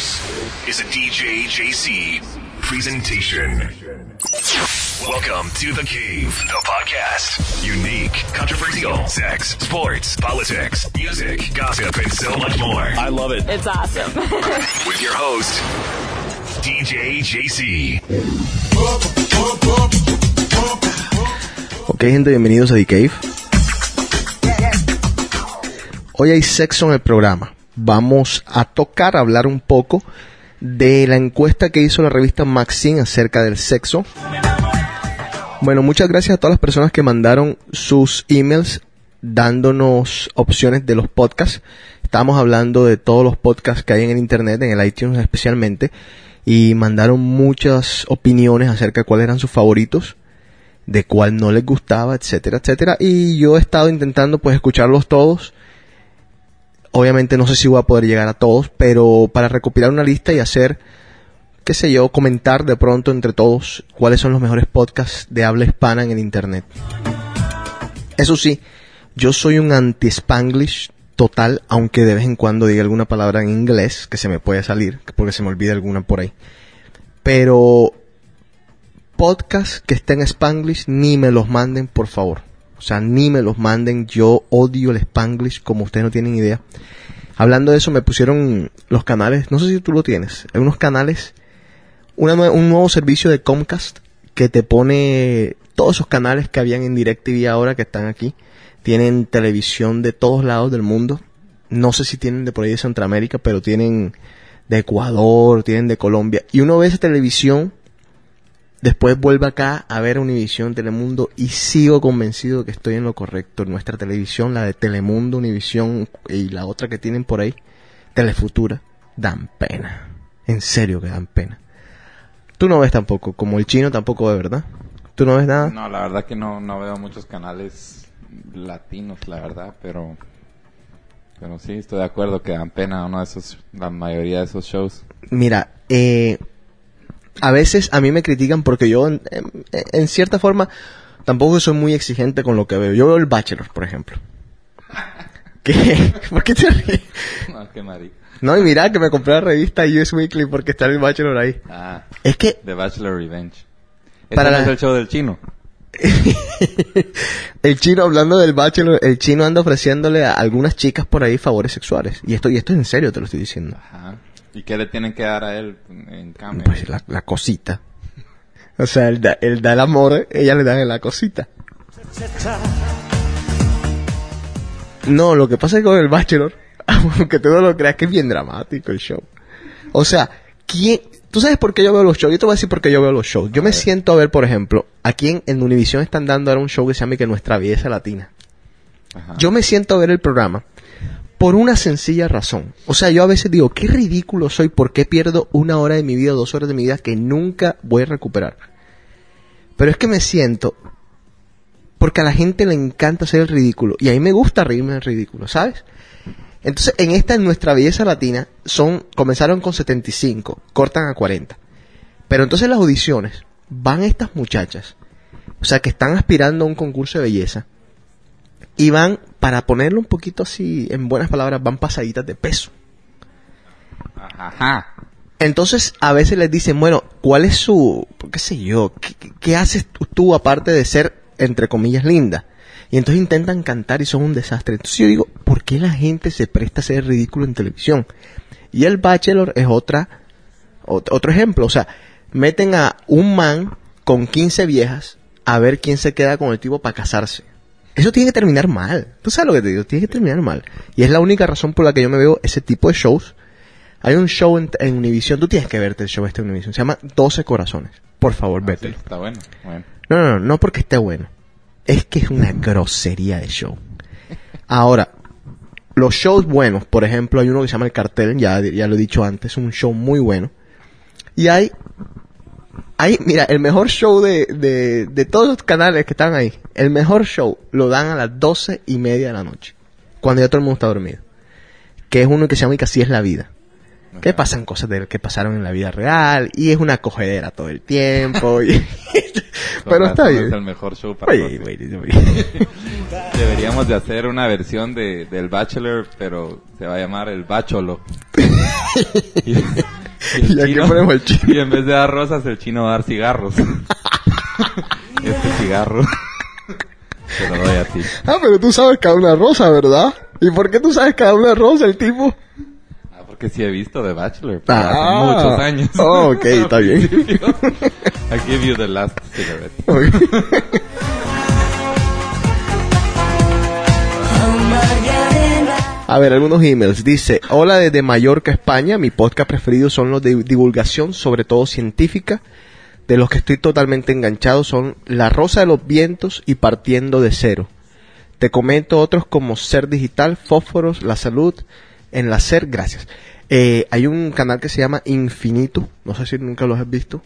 This is a DJ JC presentation. Welcome to The Cave, the podcast. Unique, controversial, sex, sports, politics, music, gossip, and so much more. I love it. It's awesome. With your host, DJ JC. Ok, gente, bienvenidos a The Cave. Hoy hay sexo en el programa. Vamos a tocar, hablar un poco de la encuesta que hizo la revista Maxine acerca del sexo. Bueno, muchas gracias a todas las personas que mandaron sus emails dándonos opciones de los podcasts. Estamos hablando de todos los podcasts que hay en el internet, en el iTunes especialmente, y mandaron muchas opiniones acerca de cuáles eran sus favoritos, de cuál no les gustaba, etcétera, etcétera. Y yo he estado intentando pues escucharlos todos. Obviamente no sé si voy a poder llegar a todos, pero para recopilar una lista y hacer, qué sé yo, comentar de pronto entre todos cuáles son los mejores podcasts de habla hispana en el internet. Eso sí, yo soy un anti-spanglish total, aunque de vez en cuando diga alguna palabra en inglés que se me puede salir, porque se me olvida alguna por ahí. Pero podcast que estén en spanglish, ni me los manden, por favor. O sea, ni me los manden. Yo odio el spanglish, como ustedes no tienen idea. Hablando de eso, me pusieron los canales, no sé si tú lo tienes, hay unos canales, una un nuevo servicio de Comcast que te pone todos esos canales que habían en DirecTV ahora que están aquí. Tienen televisión de todos lados del mundo. No sé si tienen de por ahí de Centroamérica, pero tienen de Ecuador, tienen de Colombia. Y uno ve esa televisión Después vuelvo acá a ver Univisión, Telemundo y sigo convencido que estoy en lo correcto. Nuestra televisión, la de Telemundo, Univisión y la otra que tienen por ahí, Telefutura, dan pena. En serio que dan pena. Tú no ves tampoco, como el chino tampoco ve, ¿verdad? ¿Tú no ves nada? No, la verdad que no, no veo muchos canales latinos, la verdad, pero pero sí, estoy de acuerdo que dan pena uno de esos, la mayoría de esos shows. Mira, eh, a veces a mí me critican porque yo, en, en- en cierta forma, tampoco soy muy exigente con lo que veo. Yo veo el Bachelor, por ejemplo. ¿Qué? ¿Por qué te ríes? No, qué marica. No, y mira que me compré la revista US Weekly porque está el Bachelor ahí. Ah, Es que, The Bachelor Revenge. ¿Ese Para no la- es el show del chino? el chino, hablando del Bachelor, el chino anda ofreciéndole a algunas chicas por ahí favores sexuales. Y esto, y esto es en serio, te lo estoy diciendo. Ajá. ¿Y qué le tienen que dar a él en cambio? Pues la, la cosita. O sea, él da, él da el amor, ella le da la cosita. No, lo que pasa es que con el Bachelor, aunque tú no lo creas, que es bien dramático el show. O sea, ¿quién? ¿Tú sabes por qué yo veo los shows? Yo te voy a decir por qué yo veo los shows. Yo me siento a ver, por ejemplo, aquí en, en Univision están dando ahora un show que se llama que Nuestra Belleza Latina. Ajá. Yo me siento a ver el programa por una sencilla razón. O sea, yo a veces digo, qué ridículo soy, ¿por qué pierdo una hora de mi vida, dos horas de mi vida que nunca voy a recuperar? Pero es que me siento porque a la gente le encanta hacer el ridículo y a mí me gusta reírme del ridículo, ¿sabes? Entonces, en esta, en nuestra belleza latina, son, comenzaron con 75, cortan a 40. Pero entonces las audiciones, van estas muchachas, o sea, que están aspirando a un concurso de belleza, y van, para ponerlo un poquito así, en buenas palabras, van pasaditas de peso. Ajá. Entonces, a veces les dicen, bueno, ¿cuál es su, qué sé yo, qué, haces tú, tú aparte de ser, entre comillas, linda? Y entonces intentan cantar y son un desastre. Entonces yo digo, ¿por qué la gente se presta a ser ridículo en televisión? Y el Bachelor es otra, ot- otro ejemplo. O sea, meten a un man con 15 viejas a ver quién se queda con el tipo para casarse. Eso tiene que terminar mal. ¿Tú sabes lo que te digo? Tiene que terminar mal. Y es la única razón por la que yo me veo ese tipo de shows. Hay un show en, en Univision. Tú tienes que verte el show este en Univision. Se llama 12 corazones. Por favor, Ah, sí, vértelo. está bueno. Bueno. No, no, no, no porque esté bueno. Es que es una grosería de show. Ahora, los shows buenos, por ejemplo, hay uno que se llama El Cartel, ya, ya lo he dicho antes, es un show muy bueno. Y hay, hay, mira, el mejor show de, de, de todos los canales que están ahí, el mejor show lo dan a las doce y media de la noche, cuando ya todo el mundo está dormido. Que es uno que se llama Y que así es la vida. Que pasan cosas de que pasaron en la vida real y es una cogedera todo el tiempo. y- Pero está bien. Es el mejor show para Oye, güey, güey. Deberíamos de hacer una versión de, del Bachelor, pero se va a llamar el Bacholo. y, el ¿Y aquí chino- ponemos el chino? Y en vez de dar rosas, el chino va a dar cigarros. este cigarro. Te lo doy a ti. Ah, pero tú sabes cada una rosa, ¿verdad? ¿Y por qué tú sabes cada una rosa, el tipo? Ah, porque sí he visto The Bachelor. pero Ah. hace muchos años. Oh, ok, está bien. I give you the last cigarette. A ver, algunos emails. Dice, hola desde Mallorca, España. Mi podcast preferido son los de divulgación, sobre todo científica. De los que estoy totalmente enganchado son La Rosa de los Vientos y Partiendo de Cero. Te comento otros como Ser Digital, Fósforos, La Salud, Enlacer, gracias. Eh, hay un canal que se llama Infinito, no sé si nunca los has visto.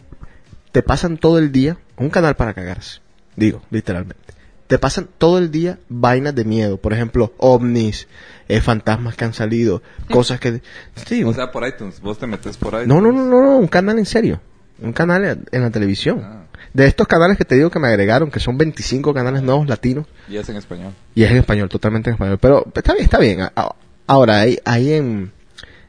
Te pasan todo el día, un canal para cagarse, digo, literalmente. Te pasan todo el día vainas de miedo, por ejemplo, ovnis, eh, fantasmas que han salido, cosas que... Sí, O sea, por iTunes. Vos te metes por iTunes. no, no, no, no, no, un canal en serio. Un canal en la televisión. Ah. De estos canales que te digo que me agregaron, que son 25 canales nuevos latinos, Y es en español. y es en español, totalmente en español. Pero está bien, está bien. Ahora, ahí, ahí en,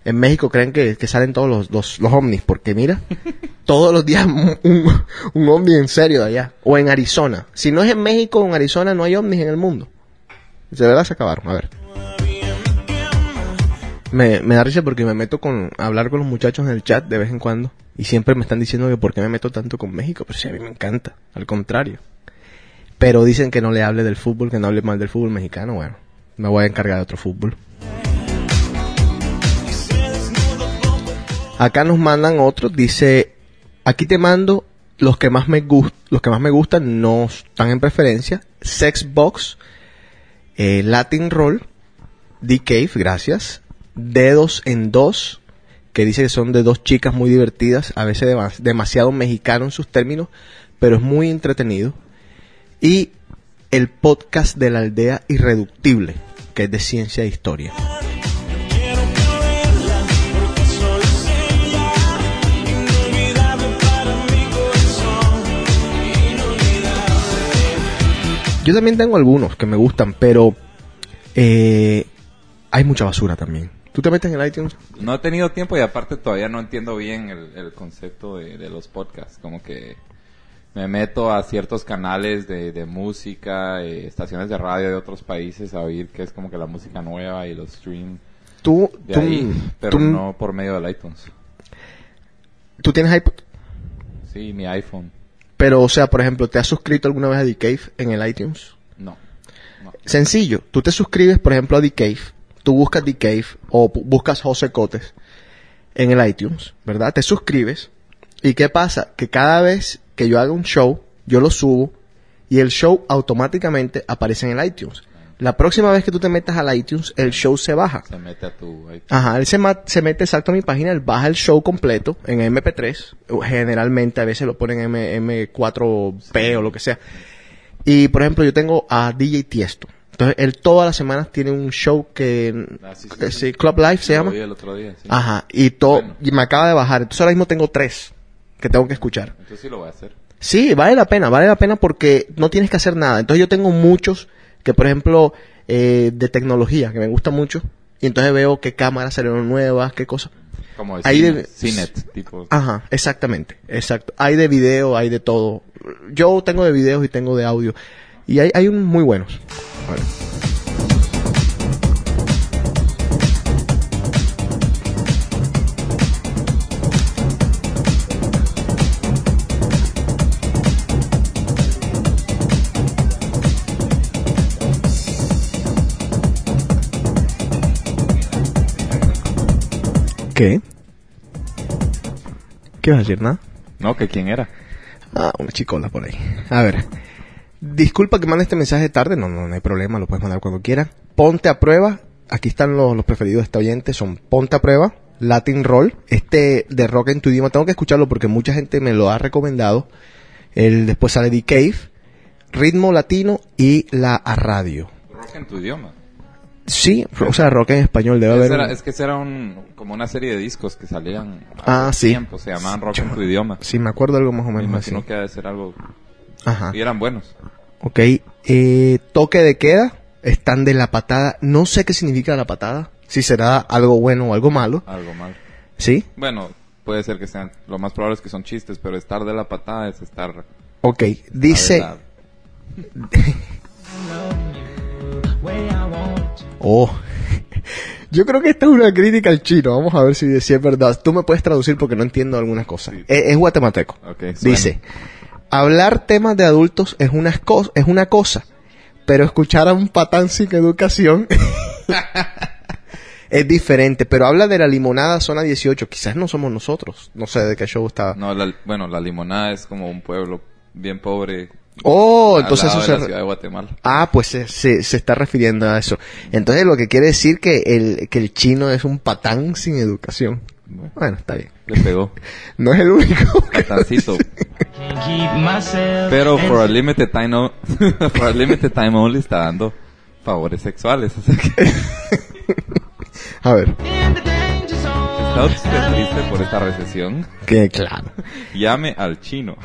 en México creen que, que salen todos los, los, los ovnis, porque mira, todos los días un, un, un ovni en serio de allá. O en Arizona. Si no es en México o en Arizona, no hay ovnis en el mundo. De verdad se acabaron. A ver. Me, me da risa porque me meto con a hablar con los muchachos en el chat de vez en cuando. Y siempre me están diciendo que por qué me meto tanto con México. Pero sí, a mí me encanta. Al contrario. Pero dicen que no le hable del fútbol, que no hable mal del fútbol mexicano. Bueno, me voy a encargar de otro fútbol. Acá nos mandan otros. Dice, aquí te mando los que más me gust los que más me gustan, no están en preferencia. Sex Box, eh, Latin Roll, The Cave, gracias. Dedos en dos, que dice que son de dos chicas muy divertidas, a veces dema- demasiado mexicano en sus términos, pero es muy entretenido. Y el podcast de la aldea irreductible, que es de ciencia e historia. Yo también tengo algunos que me gustan, pero eh, hay mucha basura también. ¿Tú te metes en el iTunes? No he tenido tiempo y aparte todavía no entiendo bien el, el concepto de, de los podcasts. Como que me meto a ciertos canales de, de música, eh, estaciones de radio de otros países a oír qué es como que la música nueva y los stream Tú, de tú, ahí, pero tú- no por medio del iTunes. tú tienes iPod, Sí, mi iPhone. Pero o sea, por ejemplo, ¿te has suscrito alguna vez a The Cave en el iTunes? No. no. Sencillo, tú te suscribes, por ejemplo, a The Cave, tú buscas The Cave o buscas José Cotes en el iTunes, ¿verdad? Te suscribes y ¿qué pasa? Que cada vez que yo haga un show, yo lo subo y el show automáticamente aparece en el iTunes. La próxima vez que tú te metas al iTunes, el show se baja. Se mete a tu iTunes. Ajá, él se, se mete exacto a mi página, él baja el show completo en MP3, o generalmente a veces lo ponen en M, 4 p o lo que sea. Y por ejemplo, yo tengo a DJ Tiesto. Entonces, él todas las semanas tiene un show que, Ah, sí, Club Live se llama. el otro día. Ajá, y todo, Bueno. y me acaba de bajar. Entonces ahora mismo tengo tres que tengo que escuchar. Entonces sí lo voy a hacer. Sí, vale la pena, vale la pena porque no tienes que hacer nada. Entonces yo tengo muchos que, por ejemplo, eh, de tecnología, que me gusta mucho. Y entonces veo qué cámaras salieron nuevas, qué cosas. Como de Ahí Cine- de- Cinet, tipo. Ajá, exactamente, exacto. Hay de video, hay de todo. Yo tengo de videos y tengo de audio. Y hay, hay un muy buenos. ¿Qué? ¿Qué vas a decir? ¿Nada? No, que quién era. Ah, una chicola por ahí. A ver. Disculpa que mande este mensaje tarde. No, no, no hay problema. Lo puedes mandar cuando quieras. Ponte a prueba. Aquí están los, los preferidos de este oyente. Son Ponte a prueba, Latin Roll. Este de rock en tu idioma. Tengo que escucharlo porque mucha gente me lo ha recomendado. El, después sale The Cave, Ritmo Latino y La a Radio. Rock en tu idioma. Sí, o sea, rock en español. Debe haber. Era- un- es que ese era un, como una serie de discos que salían hace Ah, sí. tiempo, se llamaban Rock en tu idioma. Sí, me acuerdo algo más o Me menos así. imagino que debe ser algo... Ajá. Y eran buenos. Ok, eh, toque de queda, están de la patada, no sé qué significa la patada, si será algo bueno o algo malo, Algo mal. ¿sí? Bueno, puede ser que sean, lo más probable es que son chistes, pero estar de la patada es estar... Ok, dice... Oh. Yo creo que esta es una crítica al chino. Vamos a ver si, si es verdad. Tú me puedes traducir porque no entiendo algunas cosas. Sí. Es, es guatemalteco. Dice, hablar temas de adultos es una, es una cosa, pero escuchar a un patán sin educación es diferente. Pero habla de la limonada zona 18. Quizás no somos nosotros. No sé de qué show está. No, la- bueno, la limonada es como un pueblo bien pobre. Oh, entonces eso de se... la ciudad de Guatemala. Ah, pues se, se, se está refiriendo a eso. Entonces lo que quiere decir que el, que el chino es un patán sin educación. Bueno, Bueno, está bien. le pegó. No es el único. Patancito. Pero for a limited time, o- for a limited time only está dando favores sexuales. Sea que A ver, está usted triste por esta recesión. que claro. Llame al chino.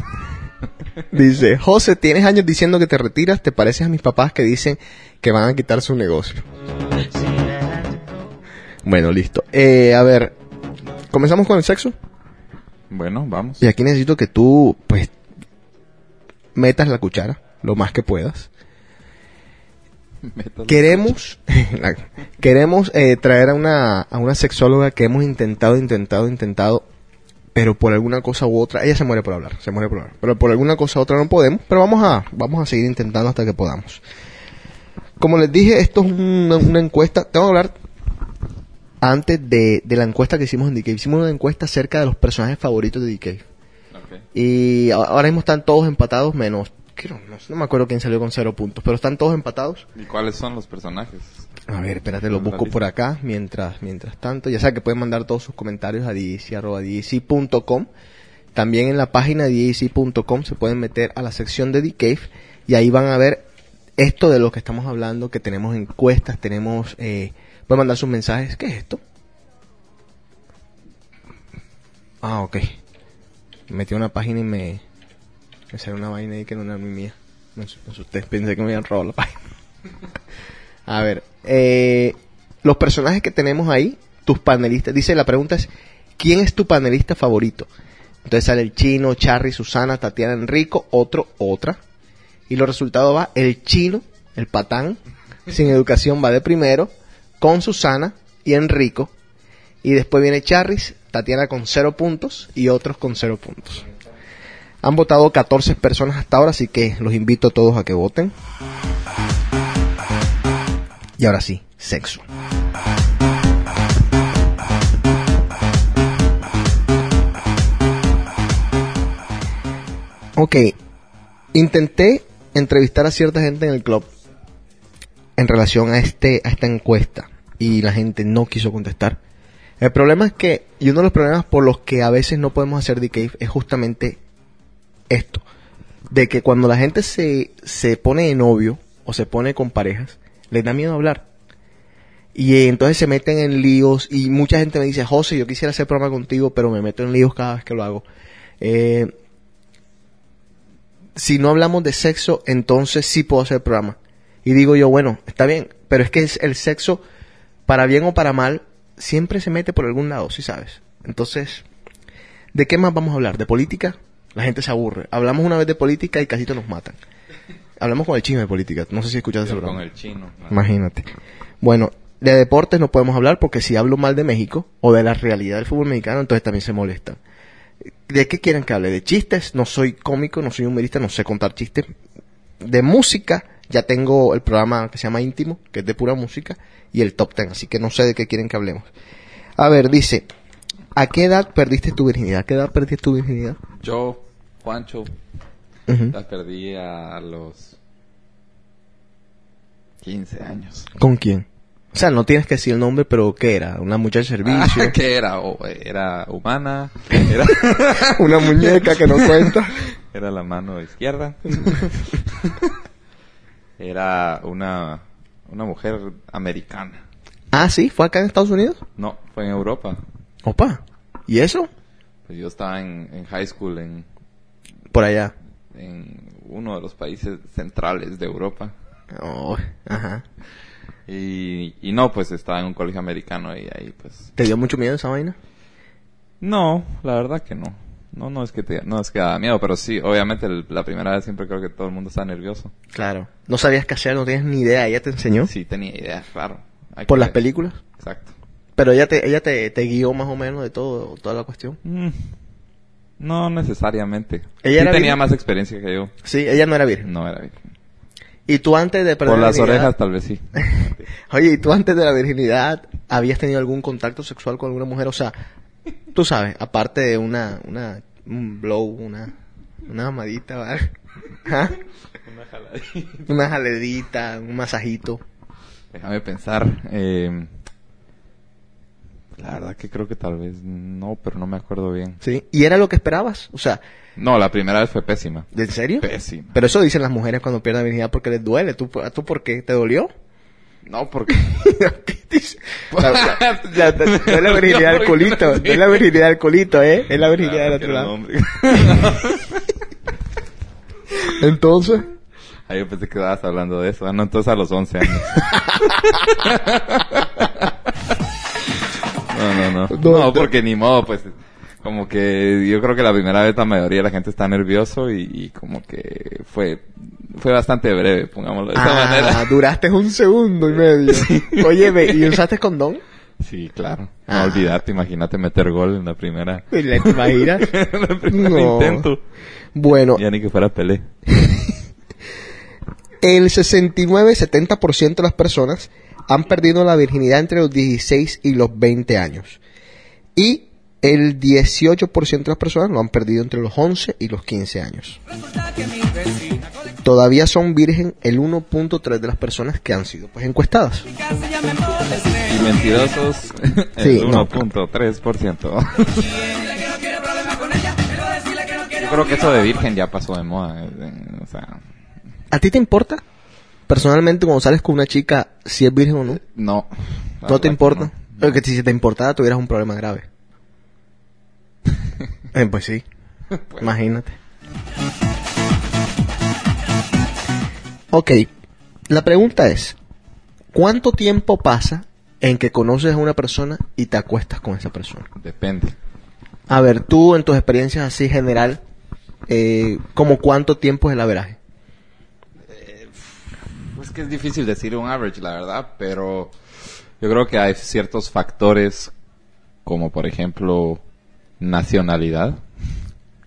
Dice, José, tienes años diciendo que te retiras, te pareces a mis papás que dicen que van a quitar su negocio. Bueno, listo. Eh, a ver, comenzamos con el sexo. Bueno, vamos. Y aquí necesito que tú, pues, metas la cuchara lo más que puedas. Queremos, la- queremos eh, traer a una, a una sexóloga que hemos intentado, intentado, intentado, pero por alguna cosa u otra, ella se muere por hablar, se muere por hablar, pero por alguna cosa u otra no podemos, pero vamos a, vamos a seguir intentando hasta que podamos. Como les dije, esto es una, una encuesta, tengo que hablar antes de, de la encuesta que hicimos en DK. Hicimos una encuesta acerca de los personajes favoritos de DK. Y ahora mismo están todos empatados, menos, creo, no, no me acuerdo quién salió con cero puntos, pero están todos empatados. ¿Y cuáles son los personajes? A ver, espérate, lo busco por acá mientras mientras tanto. Ya saben que pueden mandar todos sus comentarios a dc.com. También en la página dc.com se pueden meter a la sección de Cave y ahí van a ver esto de lo que estamos hablando, que tenemos encuestas, tenemos... Eh, pueden mandar sus mensajes. ¿Qué es esto? Ah, ok. Me metí a una página y me... Me salió una vaina ahí que no era mi mía. Me pensé que me habían robado la página. A ver, eh, los personajes que tenemos ahí, tus panelistas, dice la pregunta es, ¿quién es tu panelista favorito? Entonces sale el chino, Charry, Susana, Tatiana, Enrico, otro, otra. Y los resultados va el chino, el patán, sin educación va de primero, con Susana y Enrico. Y después viene Charris, Tatiana con cero puntos y otros con cero puntos. Han votado 14 personas hasta ahora, así que los invito a todos a que voten. Y ahora sí, sexo. Ok, intenté entrevistar a cierta gente en el club en relación a este a esta encuesta y la gente no quiso contestar. El problema es que y uno de los problemas por los que a veces no podemos hacer decay es justamente esto, de que cuando la gente se se pone de novio o se pone con parejas, les da miedo hablar. Y entonces se meten en líos y mucha gente me dice, José, yo quisiera hacer programa contigo, pero me meto en líos cada vez que lo hago. Eh, si no hablamos de sexo, entonces sí puedo hacer programa. Y digo yo, bueno, está bien, pero es que el sexo, para bien o para mal, siempre se mete por algún lado, ¿sí sabes? Entonces, ¿de qué más vamos a hablar? ¿De política? La gente se aburre. Hablamos una vez de política y casi nos matan. Hablamos con el chino de política. No sé si escuchaste ese programa. con el chino. ¿no? Imagínate. Bueno, de deportes no podemos hablar porque si hablo mal de México o de la realidad del fútbol mexicano, entonces también se molestan. ¿De qué quieren que hable? ¿De chistes? No soy cómico, no soy humorista, no sé contar chistes. De música, ya tengo el programa que se llama Íntimo, que es de pura música, y el Top Ten, así que no sé de qué quieren que hablemos. A ver, dice, ¿a qué edad perdiste tu virginidad? ¿A qué edad perdiste tu virginidad? Yo, Juancho, Ujú. la perdí a los 15 años. ¿Con quién? O sea, no tienes que decir el nombre, pero ¿qué era? ¿Una muchacha de servicio? Ah, ¿Qué era? Oh, era humana. Era, ¿Una muñeca que no cuenta? era la mano izquierda. Era una, una mujer americana. Ah, sí, fue acá en Estados Unidos. No, fue en Europa. Opa. ¿Y eso? Pues yo estaba en, en high school en, Por allá. en uno de los países centrales de Europa. Oh, ajá. Y, y no, pues estaba en un colegio americano y ahí pues... ¿Te dio mucho miedo esa vaina? No, la verdad que no. No, no es que te, no es que da miedo, pero sí, obviamente el- la primera vez siempre creo que todo el mundo está nervioso. Claro. No sabías qué hacer, no tienes ni idea. Ella te enseñó Sí, tenía ideas, claro. Hay por que las películas. Exacto. Pero ella te, ella te, te guió más o menos de todo, toda la cuestión. Mm, No necesariamente. ¿Ella sí era tenía virgen? más experiencia que yo. Sí, ella no era virgen. No era virgen. Y tú antes de perder Por las orejas tal vez sí. Oye, ¿y tú antes de la virginidad habías tenido algún contacto sexual con alguna mujer? O sea, tú sabes, aparte de una, una, un blow, una, una mamadita, ¿vale? ¿Ah? Una jaledita, un masajito. Déjame pensar. eh, la verdad que creo que tal vez no, pero no me acuerdo bien. ¿Sí? ¿Y era lo que esperabas? O sea, No, la primera vez fue pésima. ¿en serio? Pésima. Pero eso dicen las mujeres cuando pierden virginidad porque les duele. ¿Tú, ¿tú por qué? ¿Te dolió? No, porque... Es la virginidad del colito, es la virginidad del colito, ¿eh? Es la virginidad del otro lado. Entonces, Ah, yo pensé que estabas hablando de eso. Ah, no, entonces a los 11 años. no, no, porque ni modo, pues... Como que yo creo que la primera vez la mayoría de la gente está nervioso y, y como que fue fue bastante breve, pongámoslo de esa ah, manera. duraste un segundo y medio. Oye, ¿y usaste condón? Sí, claro. Ah. No olvidarte, imagínate meter gol en la primera... ¿Te imaginas? en el primer No. intento. Bueno, Ya ni que fuera Pelé. el 69-70% de las personas han perdido la virginidad entre los 16 y los 20 años. Y el 18% de las personas lo han perdido entre los 11 y los 15 años. Todavía son virgen el 1.3 de las personas que han sido pues encuestadas. Y mentirosos, Sí, el no. 1.3%. Yo creo que eso de virgen ya pasó de moda. eh, O sea, ¿A ti te importa? Personalmente, cuando sales con una chica, si es virgen o no, no. ¿no te importa? que no. Porque si te importara, tuvieras un problema grave. Eh, pues sí, Pues, imagínate. Ok, la pregunta es, ¿cuánto tiempo pasa en que conoces a una persona y te acuestas con esa persona? Depende. A ver, tú en tus experiencias así general, eh, ¿como cuánto tiempo es el averaje? Pues que es difícil decir un average, la verdad, pero yo creo que hay ciertos factores, como por ejemplo, nacionalidad.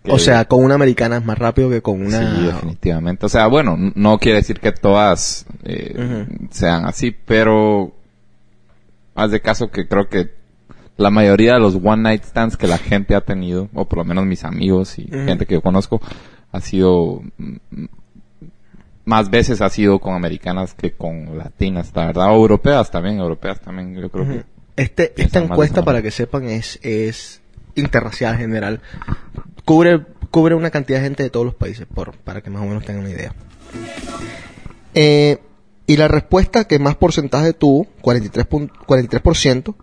que- O sea, con una americana es más rápido que con una... Sí, definitivamente. O sea, bueno, no quiere decir que todas eh, sean así, pero haz de caso que creo que la mayoría de los one night stands que la gente ha tenido, o por lo menos mis amigos y gente que yo conozco, ha sido mm, más veces ha sido con americanas que con latinas, la verdad, o europeas también, europeas también, yo creo que Este, esta encuesta, para que sepan, es, es interracial general. Cubre, cubre una cantidad de gente de todos los países, por, para que más o menos tengan una idea. Eh, y la respuesta que más porcentaje tuvo, 43, pun- 43%,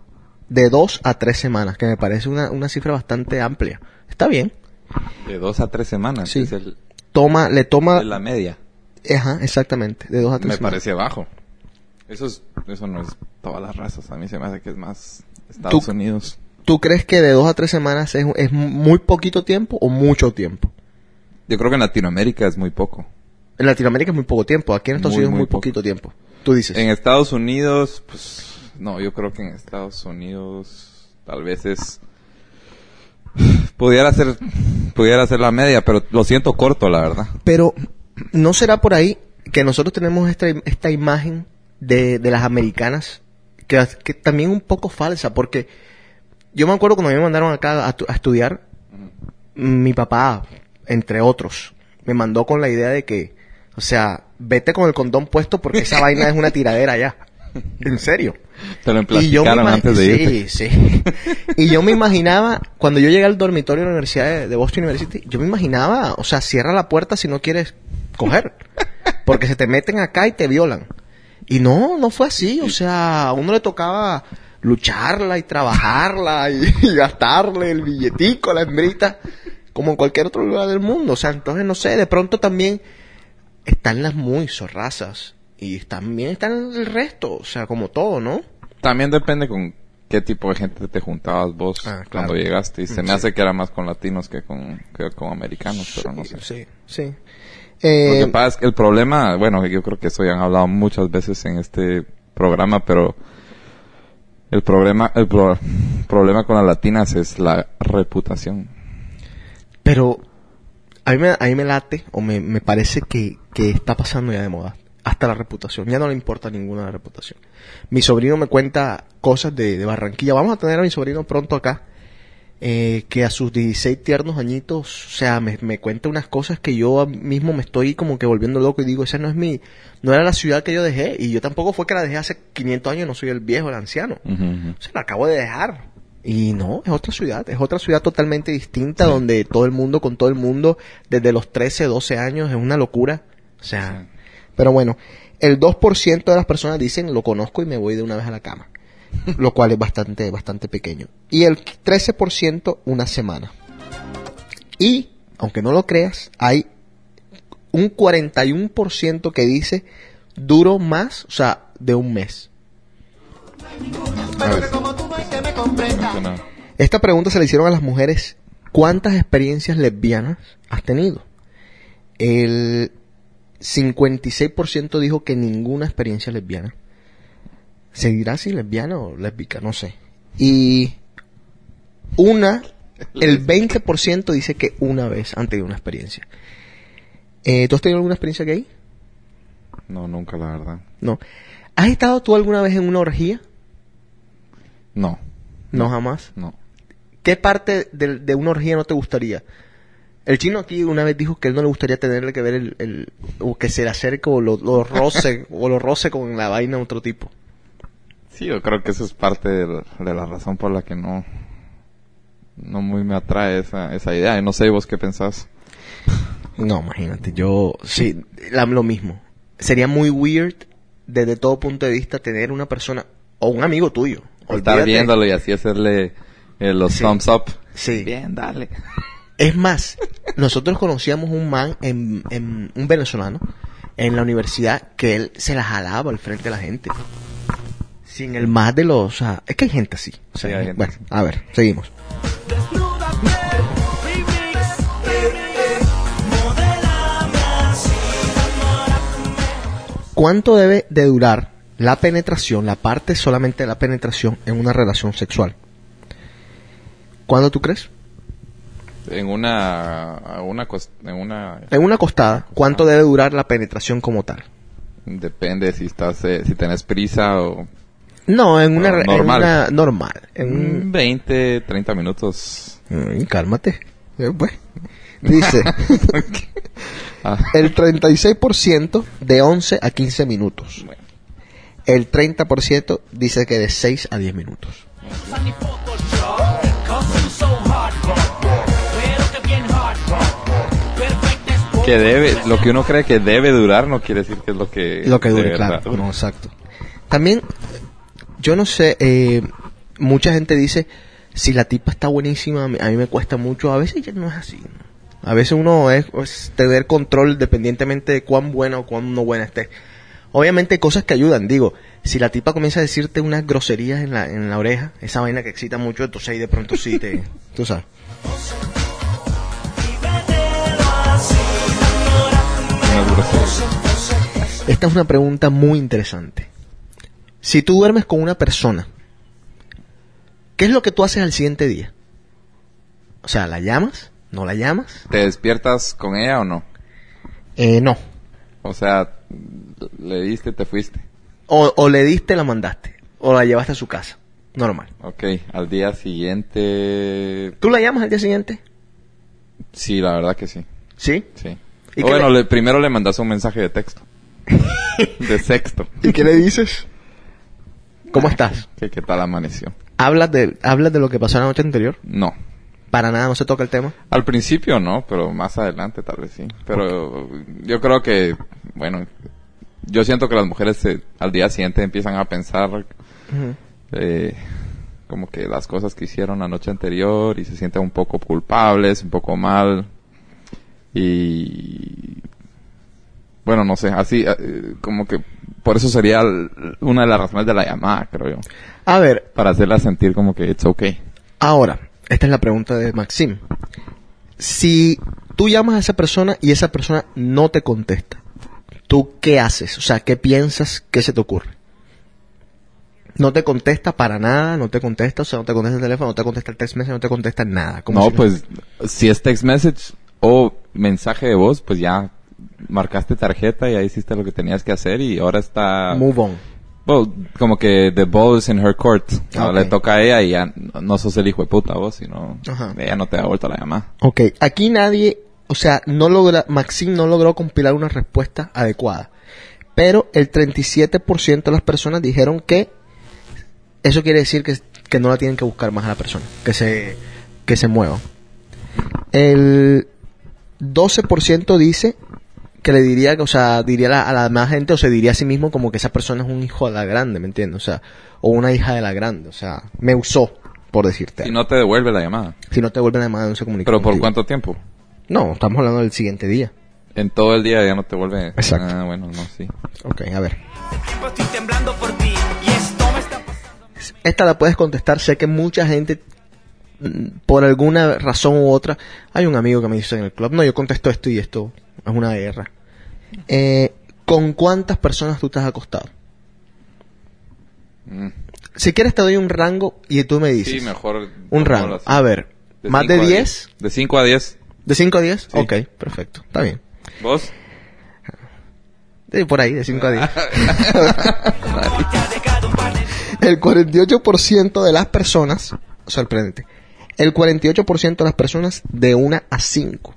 de 2 a 3 semanas, que me parece una, una cifra bastante amplia. Está bien. de dos a tres semanas Sí. es el- Toma, le toma... la media. Ajá, exactamente, de 2 a 3 Me semanas. parece bajo. Eso es, eso no es todas las razas. A mí se me hace que es más Estados Tú- Unidos. ¿Tú crees que de 2 a 3 semanas es, es muy poquito tiempo o mucho tiempo? Yo creo que en Latinoamérica es muy poco. En Latinoamérica es muy poco tiempo, aquí en Estados Muy, Unidos es muy muy poco. poquito tiempo. Tú dices. En Estados Unidos, pues, no, yo creo que en Estados Unidos tal vez es, pudiera ser, pudiera ser la media, pero lo siento corto, la verdad. Pero, ¿no será por ahí que nosotros tenemos esta, esta imagen de, de las americanas que, que también un poco falsa? Porque yo me acuerdo cuando me mandaron acá a, a estudiar, mi papá, entre otros, me mandó con la idea de que, o sea, vete con el condón puesto porque esa vaina es una tiradera ya. En serio. Te lo emplasticaron antes de irte. Sí, sí. Y yo me imaginaba, cuando yo llegué al dormitorio de la Universidad de, de Boston University, yo me imaginaba, o sea, cierra la puerta si no quieres coger. Porque se te meten acá y te violan. Y no, no fue así. O sea, a uno le tocaba lucharla y trabajarla y, y gastarle el billetico la hembrita, como en cualquier otro lugar del mundo. O sea, entonces no sé, de pronto también están las muy zorrazas. Y también están el resto, o sea, como todo, ¿no? También depende con qué tipo de gente te juntabas vos Ah, claro. cuando llegaste. Y se me sí. hace que era más con latinos que con, que con americanos, pero no sé. Sí, sí. Lo Eh, que pasa es que el problema, bueno, yo creo que eso ya han hablado muchas veces en este programa, pero el problema, el pro- problema con las latinas es la reputación. Pero a mí me, a mí me late o me, me parece que, que está pasando ya de moda. Hasta la reputación. Ya no le importa ninguna la reputación. Mi sobrino me cuenta cosas de, de Barranquilla. Vamos a tener a mi sobrino pronto acá. Eh, que a sus 16 tiernos añitos, o sea, me, me cuenta unas cosas que yo mismo me estoy como que volviendo loco y digo, esa no es mi, no era la ciudad que yo dejé. Y yo tampoco fue que la dejé hace 500 años, no soy el viejo, el anciano. Ujú. O sea, la acabo de dejar. Y no, es otra ciudad, es otra ciudad totalmente distinta donde todo el mundo con todo el mundo desde los 13, 12 años es una locura. O sea, pero bueno, el 2% de las personas dicen lo conozco y me voy de una vez a la cama. Lo cual es bastante, bastante pequeño. Y el 13% una semana. Y, aunque no lo creas, hay un 41% que dice duro más, o sea, de un mes. A ver. Funciona. Esta pregunta se le hicieron a las mujeres. ¿Cuántas experiencias lesbianas has tenido? El 56% dijo que ninguna experiencia lesbiana. ¿Se dirá si lesbiana o lésbica? No sé. Y una, el 20% dice que una vez han tenido una experiencia. Eh, ¿Tú has tenido alguna experiencia gay? No, nunca, la verdad. No. ¿Has estado tú alguna vez en una orgía? No, No, jamás. no. ¿Qué parte de, de una orgía no te gustaría? El chino aquí una vez dijo que él no le gustaría tenerle que ver el, el- o que se le acerque o lo, lo roce o lo roce con la vaina de otro tipo. Sí, yo creo que eso es parte de la, de la razón por la que no, no muy me atrae esa, esa idea. Y no sé vos qué pensás. No, imagínate, yo sí, la- lo mismo. Sería muy weird desde todo punto de vista tener una persona o un amigo tuyo. O estar viéndolo y así hacerle eh, los Sí. thumbs up. Sí. Bien, dale. Es más, nosotros conocíamos un man en, en un venezolano en la universidad que él se la jalaba al frente de la gente. Sin el más de los, o sea, es que hay gente así. O sea, Sí, hay gente bueno, así. a ver, seguimos. ¿Cuánto debe de durar la penetración, la parte solamente de la penetración en una relación sexual? ¿Cuándo tú crees? En una, una, en una, En una acostada, ¿cuánto debe durar la penetración como tal? depende si estás, eh, si tenés prisa o No, en una, No, en normal. una normal. En un- mm, 20, 30 minutos. Ay, cálmate. Eh, pues. Dice, el 36% de 11 a 15 minutos. El 30% dice que de 6 a 10 minutos. Que debe, lo que uno cree que debe durar no quiere decir que es lo que... Lo que dure, claro. No, exacto. También, yo no sé, eh, mucha gente dice, si la tipa está buenísima, a mí, me cuesta mucho. A veces ya no es así. A veces uno es, es tener control dependientemente de cuán buena o cuán no buena esté. Obviamente hay cosas que ayudan, digo, si la tipa comienza a decirte unas groserías en la, en la oreja, esa vaina que excita mucho, entonces ahí de pronto sí te, tú sabes. Esta es una pregunta muy interesante. Si tú duermes con una persona, ¿qué es lo que tú haces al siguiente día? O sea, ¿la llamas? ¿No la llamas? ¿Te despiertas con ella o no? Eh, no. O sea, le diste, te fuiste. O, o le diste, la mandaste. O la llevaste a su casa. Normal. Ok, al día siguiente... ¿Tú la llamas al día siguiente? Sí, la verdad que sí. ¿Sí? Sí. ¿Y O bueno, le- le- primero le mandas un mensaje de texto. de sexto. ¿Y qué le dices? ¿Cómo estás? ¿Qué, ¿Qué tal amaneció? ¿Hablas de, ¿Hablas de lo que pasó la noche anterior? No. Para nada, no se toca el tema. Al principio no, pero más adelante tal vez sí. Pero yo creo que, bueno, yo siento que las mujeres eh, al día siguiente empiezan a pensar eh, como que las cosas que hicieron la noche anterior y se sienten un poco culpables, un poco mal. Y bueno, no sé, así eh, como que por eso sería una de las razones de la llamada, creo yo. A ver, para hacerla sentir como que it's okay. ahora, esta es la pregunta de Maxim. Si tú llamas a esa persona y esa persona no te contesta, ¿tú qué haces? O sea, ¿qué piensas? ¿Qué se te ocurre? No te contesta para nada, no te contesta, o sea, no te contesta el teléfono, no te contesta el text message, no te contesta nada. No, si pues si es text message o mensaje de voz, pues ya marcaste tarjeta y ahí hiciste lo que tenías que hacer y ahora está Move on. well, como que the ball is in her court. Ah. Le toca a ella y ya no sos el hijo de puta vos, sino Ajá. ella no te da vuelta la llamada. Ok, aquí nadie, o sea, no logra, Maxim no logró compilar una respuesta adecuada. Pero el 37% de las personas dijeron que eso quiere decir que, que no la tienen que buscar más a la persona, que se, que se mueva. El 12% dice que le diría, que, o sea, diría a la, a la demás gente o se diría a sí mismo como que esa persona es un hijo de la grande, ¿me entiendes? O sea, o una hija de la grande, o sea, me usó, por decirte. Si no te devuelve la llamada. Si no te vuelven a llamar, no se comunica ¿Pero por contigo. cuánto tiempo? No, estamos hablando del siguiente día. En todo el día ya no te vuelve. Exacto. Ah, bueno, no, sí. Ok, a ver. tiempo estoy temblando por ti y esto me está pasando. Esta la puedes contestar. Sé que mucha gente, por alguna razón u otra, hay un amigo que me dice en el club, no, yo contesto esto y esto es una guerra. Eh, ¿Con cuántas personas tú te has acostado? Mm. Si quieres te doy un rango y tú me dices. Sí, mejor. Un rango. A ver, ¿más cinco de a 10? De 5 a 10. ¿De 5 a 10? Sí. Ok, perfecto. Está bien. ¿Vos? Sí, por ahí, de 5 a 10. El 48% de las personas, sorprendente, el 48% de las personas de 1 a 5.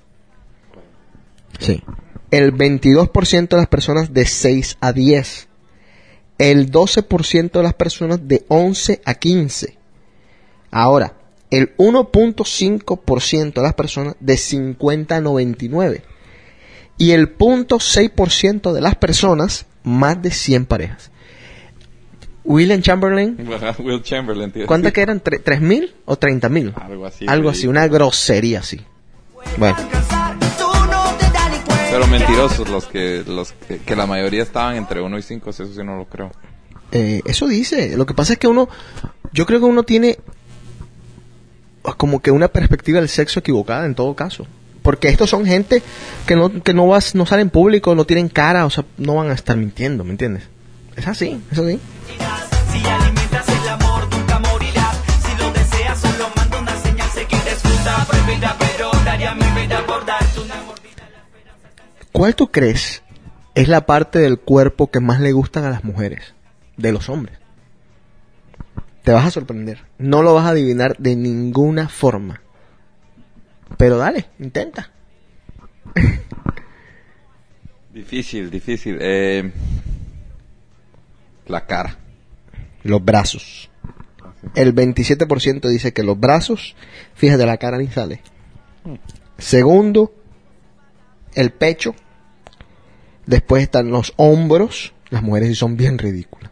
Sí. El 22% de las personas de 6 a 10. El 12% de las personas de 11 a 15. Ahora, el 1.5% de las personas de 50 a 99. Y el 0.6% de las personas más de 100 parejas. William Chamberlain, Will Chamberlain. tío. ¿cuántas que eran? ¿Tre- ¿3.000 o 30.000? Algo así. Algo así, una grosería así. Bueno. Pero mentirosos los que los que, que la mayoría estaban entre 1 y 5, eso sí no lo creo. eh, eso dice. Lo que pasa es que uno, yo creo que uno tiene como que una perspectiva del sexo equivocada en todo caso. Porque estos son gente que no, que no, vas, no salen en público, no tienen cara, o sea, no van a estar mintiendo, ¿me entiendes? Es así, es así. Si alimentas el amor, nunca morirás. Si lo deseas, solo mando una señal. Sé que disfruta, prohibida, pero daría mi vida por darte una mordida. ¿Cuál tú crees es la parte del cuerpo que más le gustan a las mujeres? De los hombres. Te vas a sorprender. No lo vas a adivinar de ninguna forma. Pero dale, intenta. Difícil, difícil. Eh, la cara. Los brazos. El 27% dice que los brazos, fíjate, la cara ni sale. Segundo, el pecho. Después están los hombros. Las mujeres sí son bien ridículas.